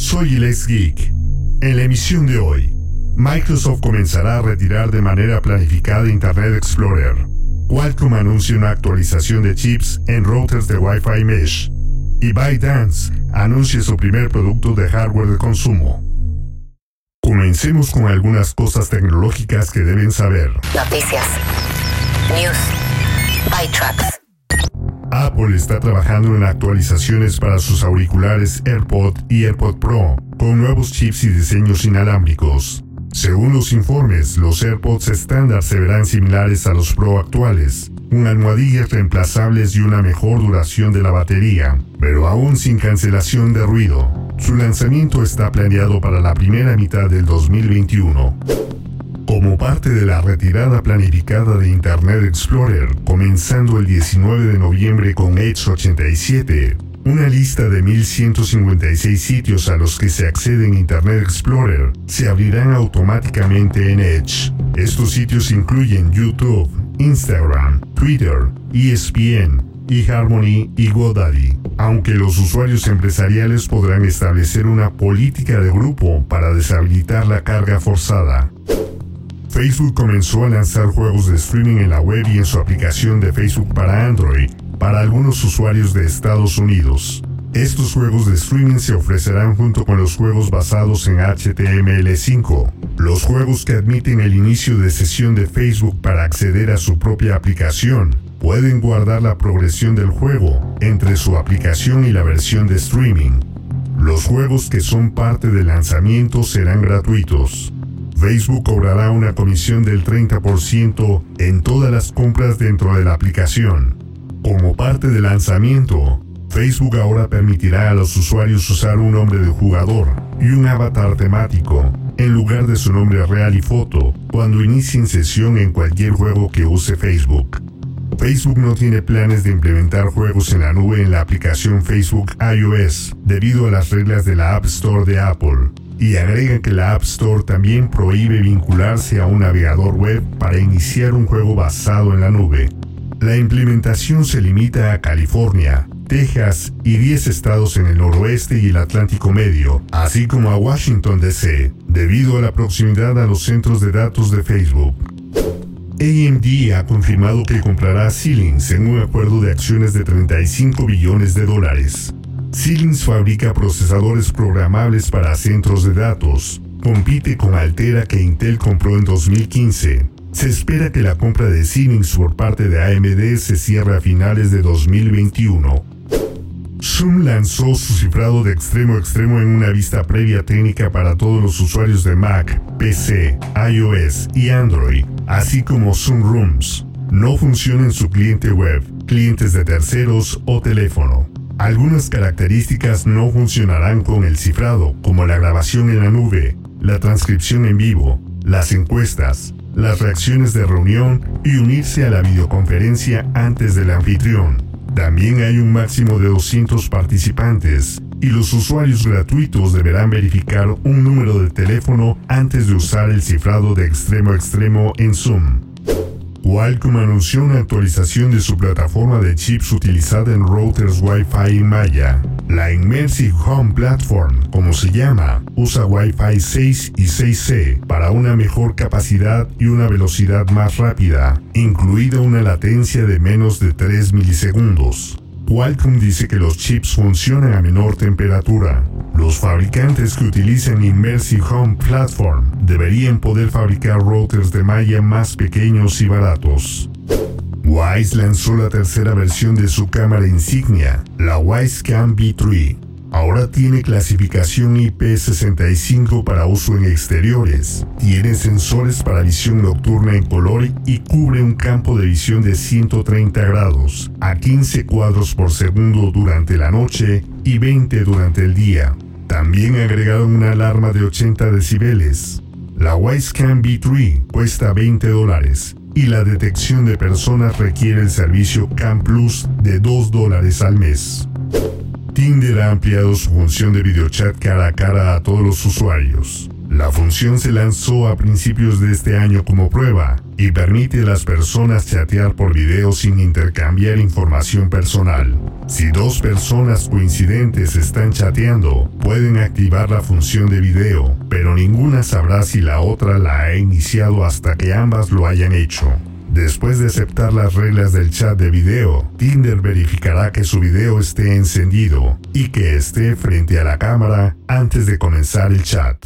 Soy el Geek. En la emisión de hoy, Microsoft comenzará a retirar de manera planificada Internet Explorer. Qualcomm anuncia una actualización de chips en routers de Wi-Fi Mesh. Y ByteDance anuncia su primer producto de hardware de consumo. Comencemos con algunas cosas tecnológicas que deben saber. Noticias. News. ByTrucks. Apple está trabajando en actualizaciones para sus auriculares AirPod y AirPod Pro, con nuevos chips y diseños inalámbricos. Según los informes, los AirPods estándar se verán similares a los Pro actuales, con almohadillas reemplazables y una mejor duración de la batería, pero aún sin cancelación de ruido. Su lanzamiento está planeado para la primera mitad del 2021. Como parte de la retirada planificada de Internet Explorer, comenzando el 19 de noviembre con Edge 87, una lista de 1156 sitios a los que se accede en Internet Explorer se abrirán automáticamente en Edge. Estos sitios incluyen YouTube, Instagram, Twitter, ESPN, eHarmony y GoDaddy, aunque los usuarios empresariales podrán establecer una política de grupo para deshabilitar la carga forzada. Facebook comenzó a lanzar juegos de streaming en la web y en su aplicación de Facebook para Android para algunos usuarios de Estados Unidos. Estos juegos de streaming se ofrecerán junto con los juegos basados en HTML5, los juegos que admiten el inicio de sesión de Facebook para acceder a su propia aplicación. Pueden guardar la progresión del juego entre su aplicación y la versión de streaming. Los juegos que son parte del lanzamiento serán gratuitos. Facebook cobrará una comisión del 30% en todas las compras dentro de la aplicación. Como parte del lanzamiento, Facebook ahora permitirá a los usuarios usar un nombre de jugador y un avatar temático en lugar de su nombre real y foto cuando inicien sesión en cualquier juego que use Facebook. Facebook no tiene planes de implementar juegos en la nube en la aplicación Facebook iOS debido a las reglas de la App Store de Apple y agrega que la App Store también prohíbe vincularse a un navegador web para iniciar un juego basado en la nube. La implementación se limita a California, Texas y 10 estados en el noroeste y el Atlántico Medio, así como a Washington DC, debido a la proximidad a los centros de datos de Facebook. AMD ha confirmado que comprará Xilinx en un acuerdo de acciones de 35 billones de dólares. Xilinx fabrica procesadores programables para centros de datos. Compite con Altera que Intel compró en 2015. Se espera que la compra de Xilinx por parte de AMD se cierre a finales de 2021. Zoom lanzó su cifrado de extremo a extremo en una vista previa técnica para todos los usuarios de Mac, PC, iOS y Android, así como Zoom Rooms. No funciona en su cliente web, clientes de terceros o teléfono. Algunas características no funcionarán con el cifrado, como la grabación en la nube, la transcripción en vivo, las encuestas, las reacciones de reunión y unirse a la videoconferencia antes del anfitrión. También hay un máximo de 200 participantes y los usuarios gratuitos deberán verificar un número de teléfono antes de usar el cifrado de extremo a extremo en Zoom. Qualcomm anunció una actualización de su plataforma de chips utilizada en routers Wi-Fi en Maya. La Immersive Home Platform, como se llama, usa Wi-Fi 6 y 6C para una mejor capacidad y una velocidad más rápida, incluida una latencia de menos de 3 milisegundos. Qualcomm dice que los chips funcionan a menor temperatura. Los fabricantes que utilizan Immersive Home Platform deberían poder fabricar routers de malla más pequeños y baratos. Wise lanzó la tercera versión de su cámara insignia, la Wisecam V3. Ahora tiene clasificación IP65 para uso en exteriores, tiene sensores para visión nocturna en color y cubre un campo de visión de 130 grados a 15 cuadros por segundo durante la noche y 20 durante el día. También agregaron una alarma de 80 decibeles. La Wisecam B3 cuesta 20 dólares y la detección de personas requiere el servicio Cam Plus de 2 dólares al mes. Tinder ha ampliado su función de videochat cara a cara a todos los usuarios. La función se lanzó a principios de este año como prueba y permite a las personas chatear por video sin intercambiar información personal. Si dos personas coincidentes están chateando, pueden activar la función de video, pero ninguna sabrá si la otra la ha iniciado hasta que ambas lo hayan hecho. Después de aceptar las reglas del chat de video, Tinder verificará que su video esté encendido y que esté frente a la cámara antes de comenzar el chat.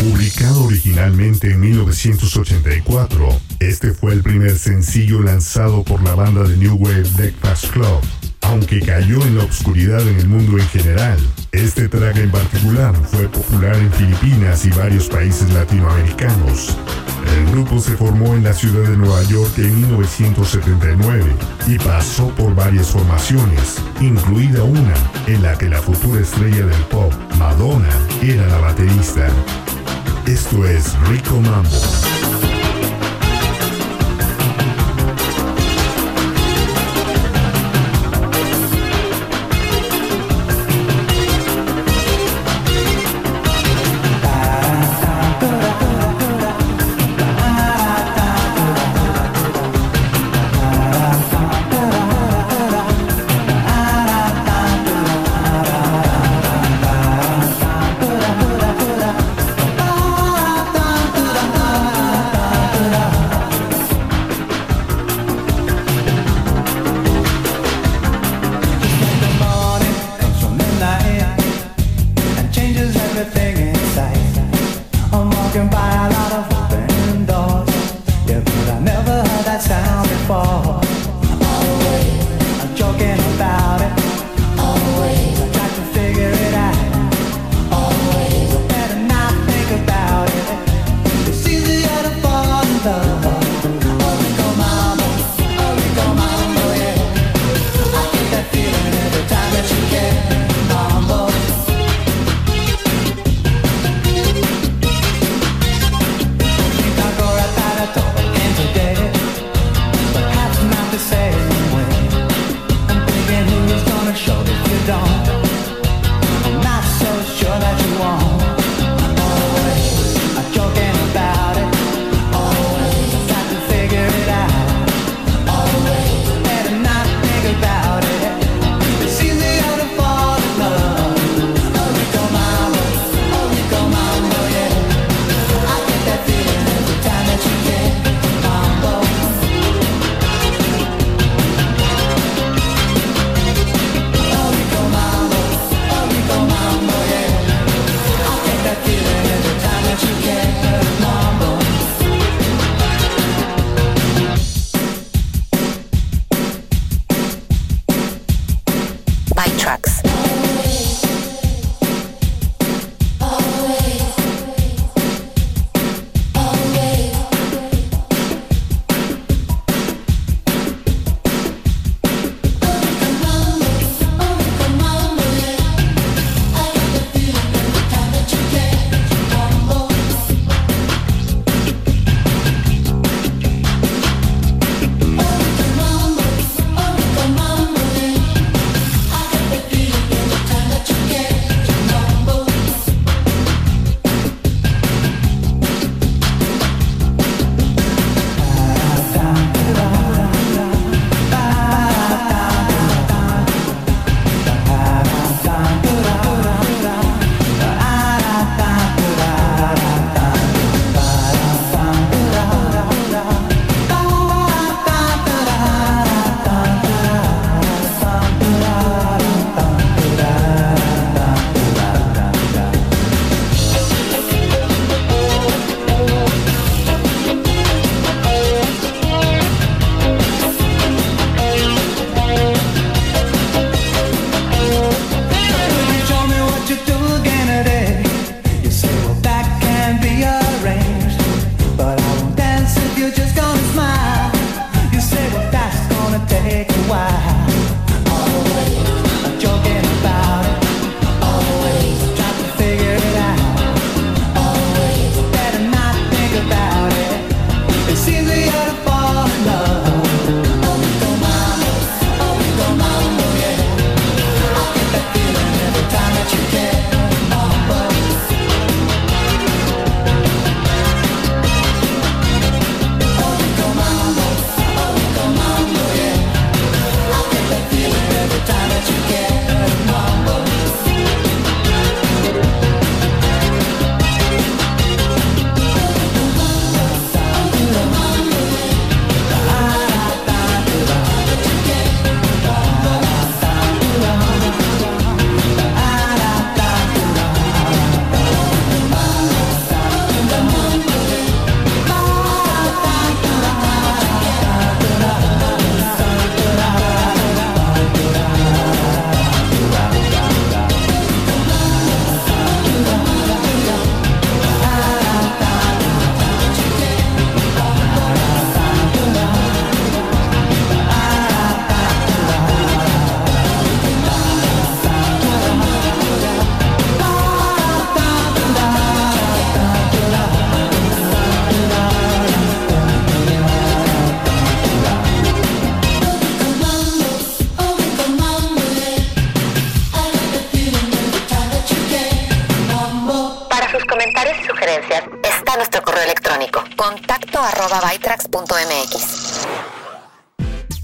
Publicado originalmente en 1984, este fue el primer sencillo lanzado por la banda de New Wave Breakfast Club. Aunque cayó en la oscuridad en el mundo en general, este track en particular fue popular en Filipinas y varios países latinoamericanos. El grupo se formó en la ciudad de Nueva York en 1979 y pasó por varias formaciones, incluida una en la que la futura estrella del pop, Madonna, era la baterista. Esto es Rico Mambo. The thing.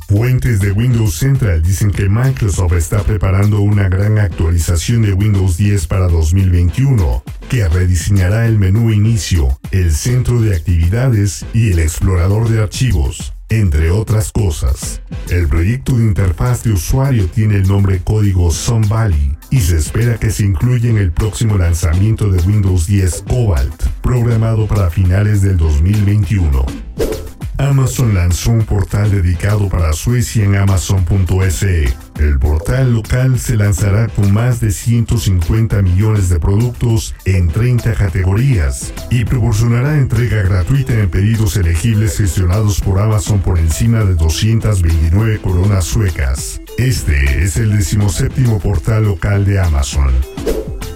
Fuentes de Windows Central dicen que Microsoft está preparando una gran actualización de Windows 10 para 2021, que rediseñará el menú inicio, el centro de actividades y el explorador de archivos, entre otras cosas. El proyecto de interfaz de usuario tiene el nombre código Sun Valley y se espera que se incluya en el próximo lanzamiento de Windows 10 Cobalt, programado para finales del 2021. Amazon lanzó un portal dedicado para Suecia en amazon.se. El portal local se lanzará con más de 150 millones de productos en 30 categorías y proporcionará entrega gratuita en pedidos elegibles gestionados por Amazon por encima de 229 coronas suecas. Este es el decimoséptimo portal local de Amazon.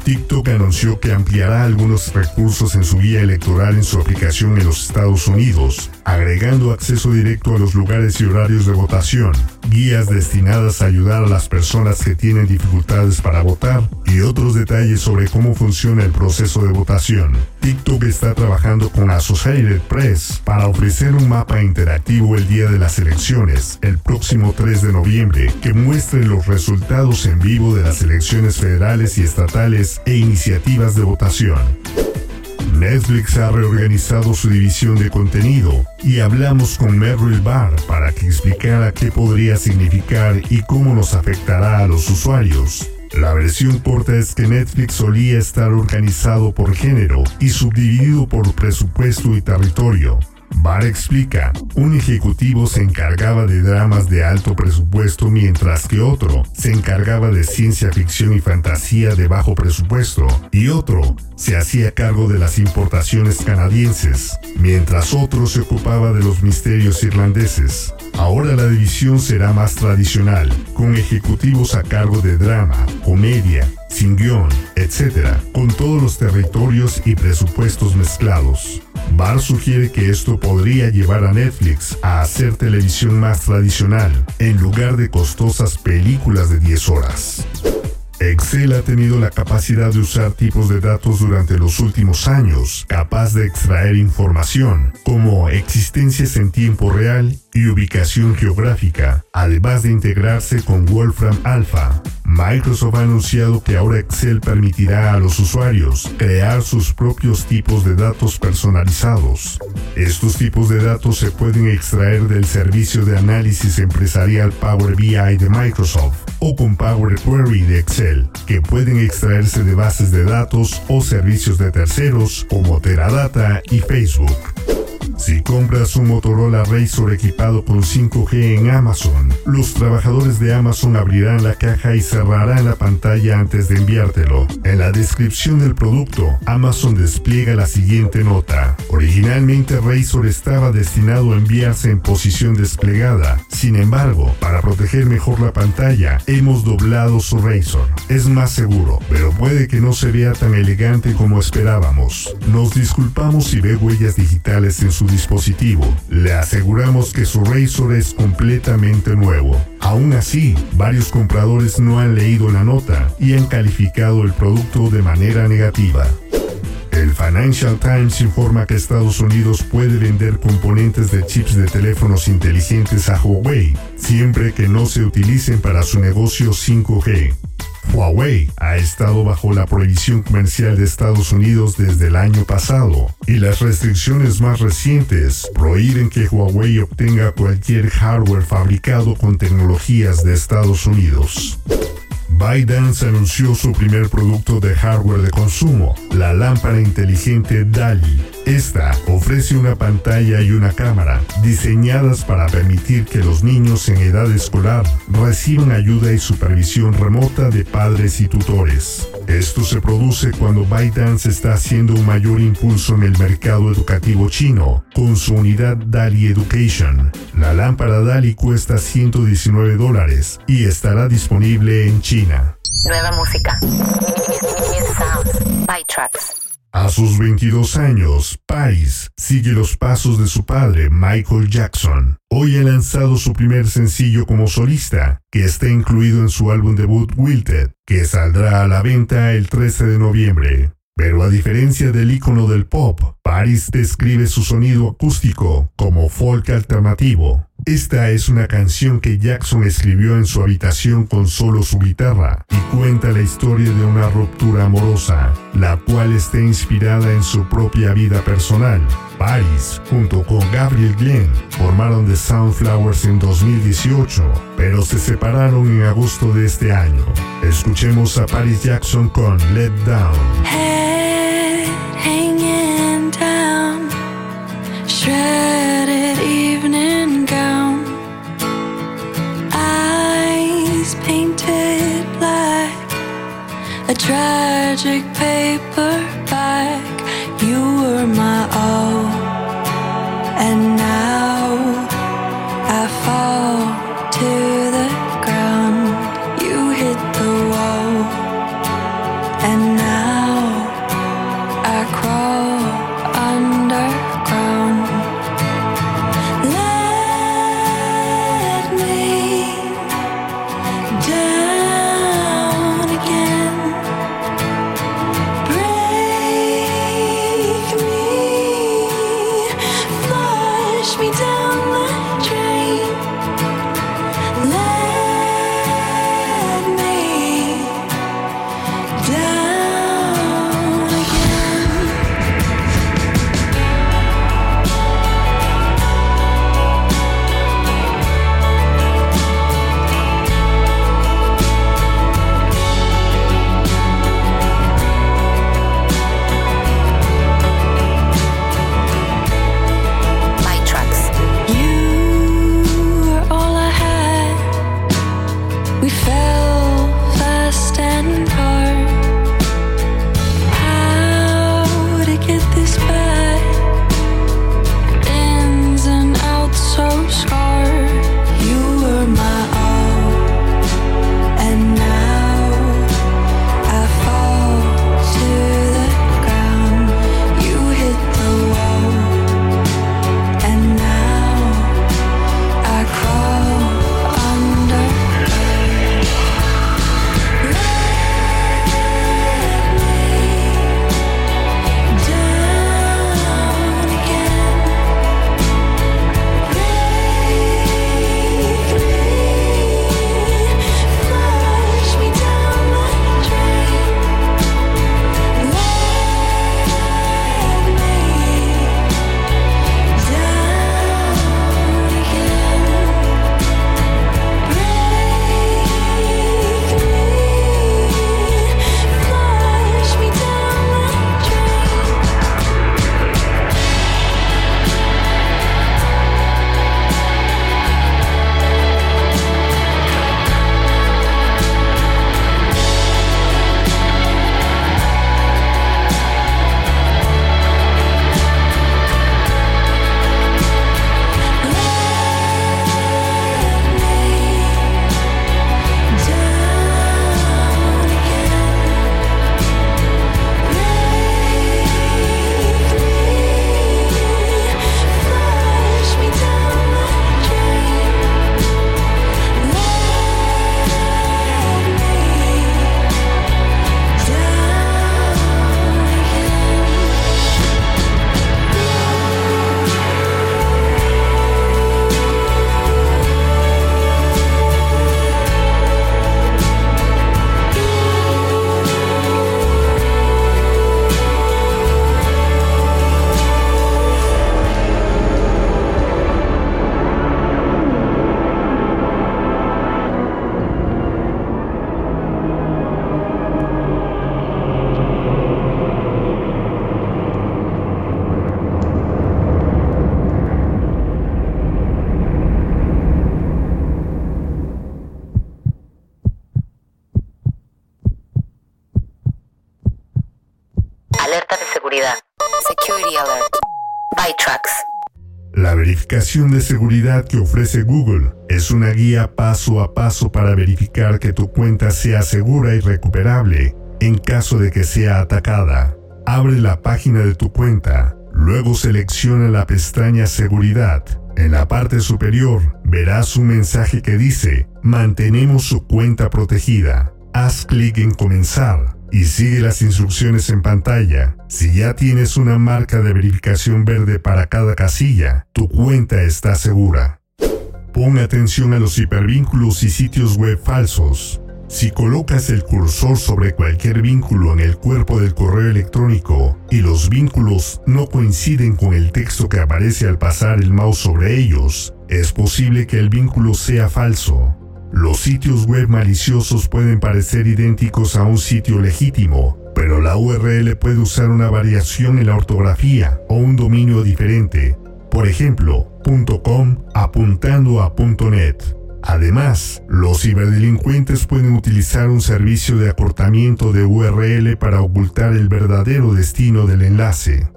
TikTok anunció que ampliará algunos recursos en su guía electoral en su aplicación en los Estados Unidos, agregando acceso directo a los lugares y horarios de votación, guías destinadas a ayudar a las personas que tienen dificultades para votar y otros detalles sobre cómo funciona el proceso de votación. TikTok está trabajando con Associated Press para ofrecer un mapa interactivo el día de las elecciones, el próximo 3 de noviembre, que muestre los resultados en vivo de las elecciones federales y estatales e iniciativas de votación. Netflix ha reorganizado su división de contenido y hablamos con Merrill Barr para que explicara qué podría significar y cómo nos afectará a los usuarios. La versión corta es que Netflix solía estar organizado por género y subdividido por presupuesto y territorio. Barr explica, un ejecutivo se encargaba de dramas de alto presupuesto mientras que otro se encargaba de ciencia ficción y fantasía de bajo presupuesto y otro se hacía cargo de las importaciones canadienses, mientras otro se ocupaba de los misterios irlandeses. Ahora la división será más tradicional, con ejecutivos a cargo de drama, comedia, sin guion, etc., con todos los territorios y presupuestos mezclados. Barr sugiere que esto podría llevar a Netflix a hacer televisión más tradicional, en lugar de costosas películas de 10 horas. Excel ha tenido la capacidad de usar tipos de datos durante los últimos años, capaz de extraer información, como existencias en tiempo real y ubicación geográfica, además de integrarse con Wolfram Alpha. Microsoft ha anunciado que ahora Excel permitirá a los usuarios crear sus propios tipos de datos personalizados. Estos tipos de datos se pueden extraer del servicio de análisis empresarial Power BI de Microsoft o con Power Query de Excel, que pueden extraerse de bases de datos o servicios de terceros como Teradata y Facebook. Si compras un Motorola Razr equipado con 5G en Amazon, los trabajadores de Amazon abrirán la caja y cerrarán la pantalla antes de enviártelo. En la descripción del producto, Amazon despliega la siguiente nota. Originalmente Razr estaba destinado a enviarse en posición desplegada. Sin embargo, para proteger mejor la pantalla, hemos doblado su Razr. Es más seguro, pero puede que no se vea tan elegante como esperábamos. Nos disculpamos si ve huellas digitales en su dispositivo. Le aseguramos que su Razor es completamente nuevo. Aún así, varios compradores no han leído la nota y han calificado el producto de manera negativa. El Financial Times informa que Estados Unidos puede vender componentes de chips de teléfonos inteligentes a Huawei, siempre que no se utilicen para su negocio 5G. Huawei ha estado bajo la prohibición comercial de Estados Unidos desde el año pasado y las restricciones más recientes prohíben que Huawei obtenga cualquier hardware fabricado con tecnologías de Estados Unidos. ByteDance anunció su primer producto de hardware de consumo, la lámpara inteligente DALI. Esta ofrece una pantalla y una cámara diseñadas para permitir que los niños en edad escolar reciban ayuda y supervisión remota de padres y tutores. Esto se produce cuando ByteDance está haciendo un mayor impulso en el mercado educativo chino con su unidad DALI Education. La lámpara DALI cuesta 119 dólares y estará disponible en China. Nueva música. By tracks. A sus 22 años, Paris sigue los pasos de su padre, Michael Jackson. Hoy ha lanzado su primer sencillo como solista, que está incluido en su álbum debut Wilted, que saldrá a la venta el 13 de noviembre. Pero a diferencia del icono del pop, Paris describe su sonido acústico como folk alternativo. Esta es una canción que Jackson escribió en su habitación con solo su guitarra y cuenta la historia de una ruptura amorosa, la cual está inspirada en su propia vida personal. Paris, junto con Gabriel Glenn, formaron The Soundflowers en 2018, pero se separaron en agosto de este año. Escuchemos a Paris Jackson con Let Down. magic paper. We fell Alerta de seguridad. Security Alert. By Tracks. La verificación de seguridad que ofrece Google es una guía paso a paso para verificar que tu cuenta sea segura y recuperable en caso de que sea atacada. Abre la página de tu cuenta, luego selecciona la pestaña Seguridad. En la parte superior verás un mensaje que dice Mantenemos su cuenta protegida. Haz clic en Comenzar. Y sigue las instrucciones en pantalla. Si ya tienes una marca de verificación verde para cada casilla, tu cuenta está segura. Pon atención a los hipervínculos y sitios web falsos. Si colocas el cursor sobre cualquier vínculo en el cuerpo del correo electrónico y los vínculos no coinciden con el texto que aparece al pasar el mouse sobre ellos, es posible que el vínculo sea falso. Los sitios web maliciosos pueden parecer idénticos a un sitio legítimo, pero la URL puede usar una variación en la ortografía o un dominio diferente. Por ejemplo, .com apuntando a .net. Además, los ciberdelincuentes pueden utilizar un servicio de acortamiento de URL para ocultar el verdadero destino del enlace.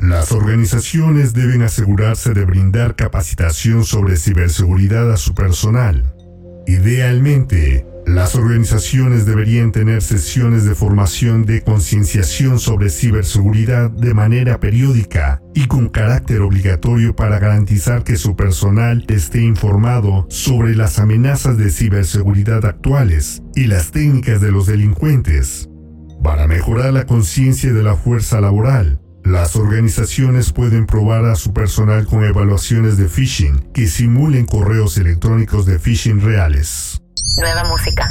Las organizaciones deben asegurarse de brindar capacitación sobre ciberseguridad a su personal. Idealmente, las organizaciones deberían tener sesiones de formación de concienciación sobre ciberseguridad de manera periódica y con carácter obligatorio para garantizar que su personal esté informado sobre las amenazas de ciberseguridad actuales y las técnicas de los delincuentes. Para mejorar la conciencia de la fuerza laboral, las organizaciones pueden probar a su personal con evaluaciones de phishing que simulen correos electrónicos de phishing reales. Nueva música.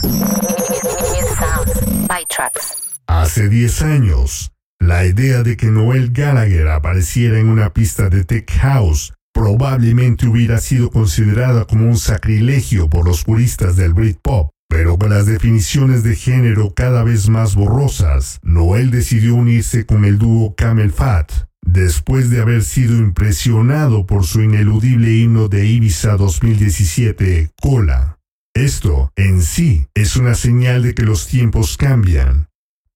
Hace 10 años, la idea de que Noel Gallagher apareciera en una pista de Tech House probablemente hubiera sido considerada como un sacrilegio por los puristas del Britpop. Pero con las definiciones de género cada vez más borrosas, Noel decidió unirse con el dúo Camel Fat, después de haber sido impresionado por su ineludible himno de Ibiza 2017, Cola. Esto, en sí, es una señal de que los tiempos cambian.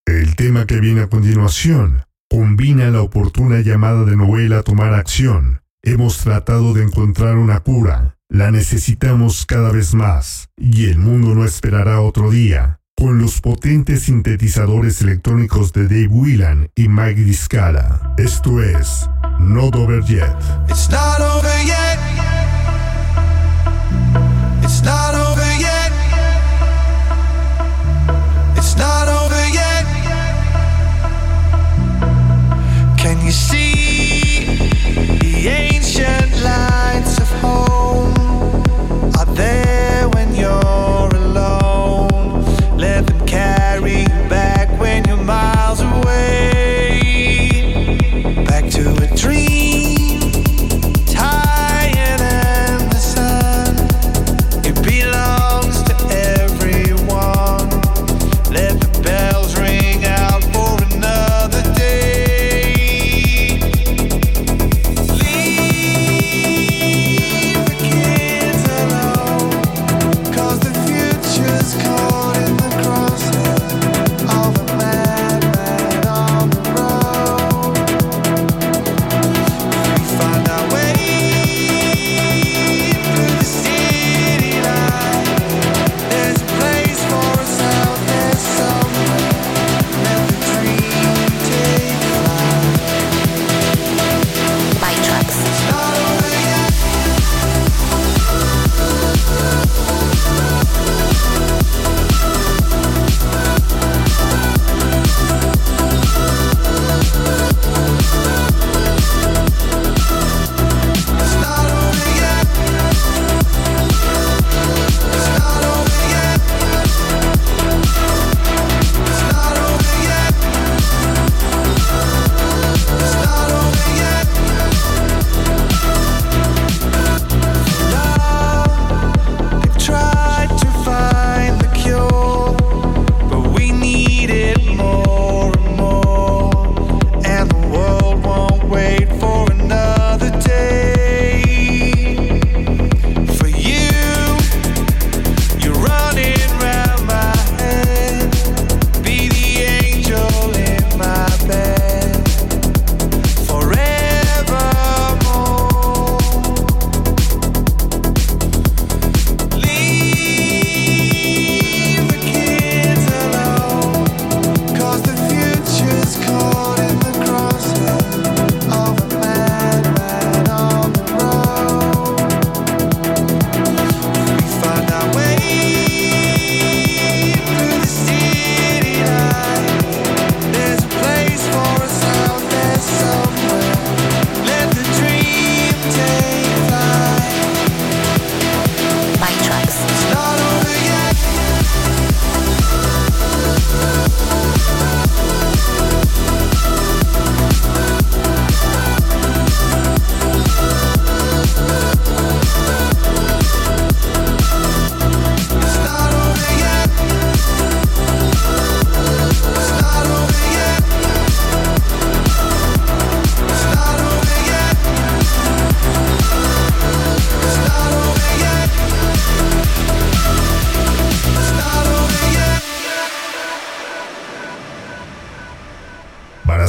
El tema que viene a continuación combina la oportuna llamada de Noel a tomar acción. Hemos tratado de encontrar una cura. La necesitamos cada vez más, y el mundo no esperará otro día. Con los potentes sintetizadores electrónicos de Dave Whelan y Mike Discala. Esto es Not Over Yet. It's not over yet. It's not over yet. It's not over yet. Can you see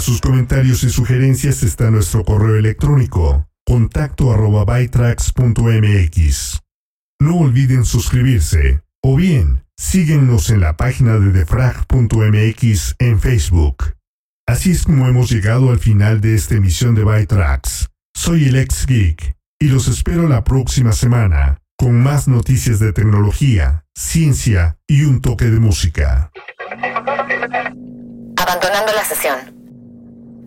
sus comentarios y sugerencias está nuestro correo electrónico contacto arroba bytrax.mx. No olviden suscribirse o bien síguenos en la página de defrag.mx en Facebook. Así es como hemos llegado al final de esta emisión de Bytrax. Soy el ex geek y los espero la próxima semana con más noticias de tecnología, ciencia y un toque de música. Abandonando la sesión.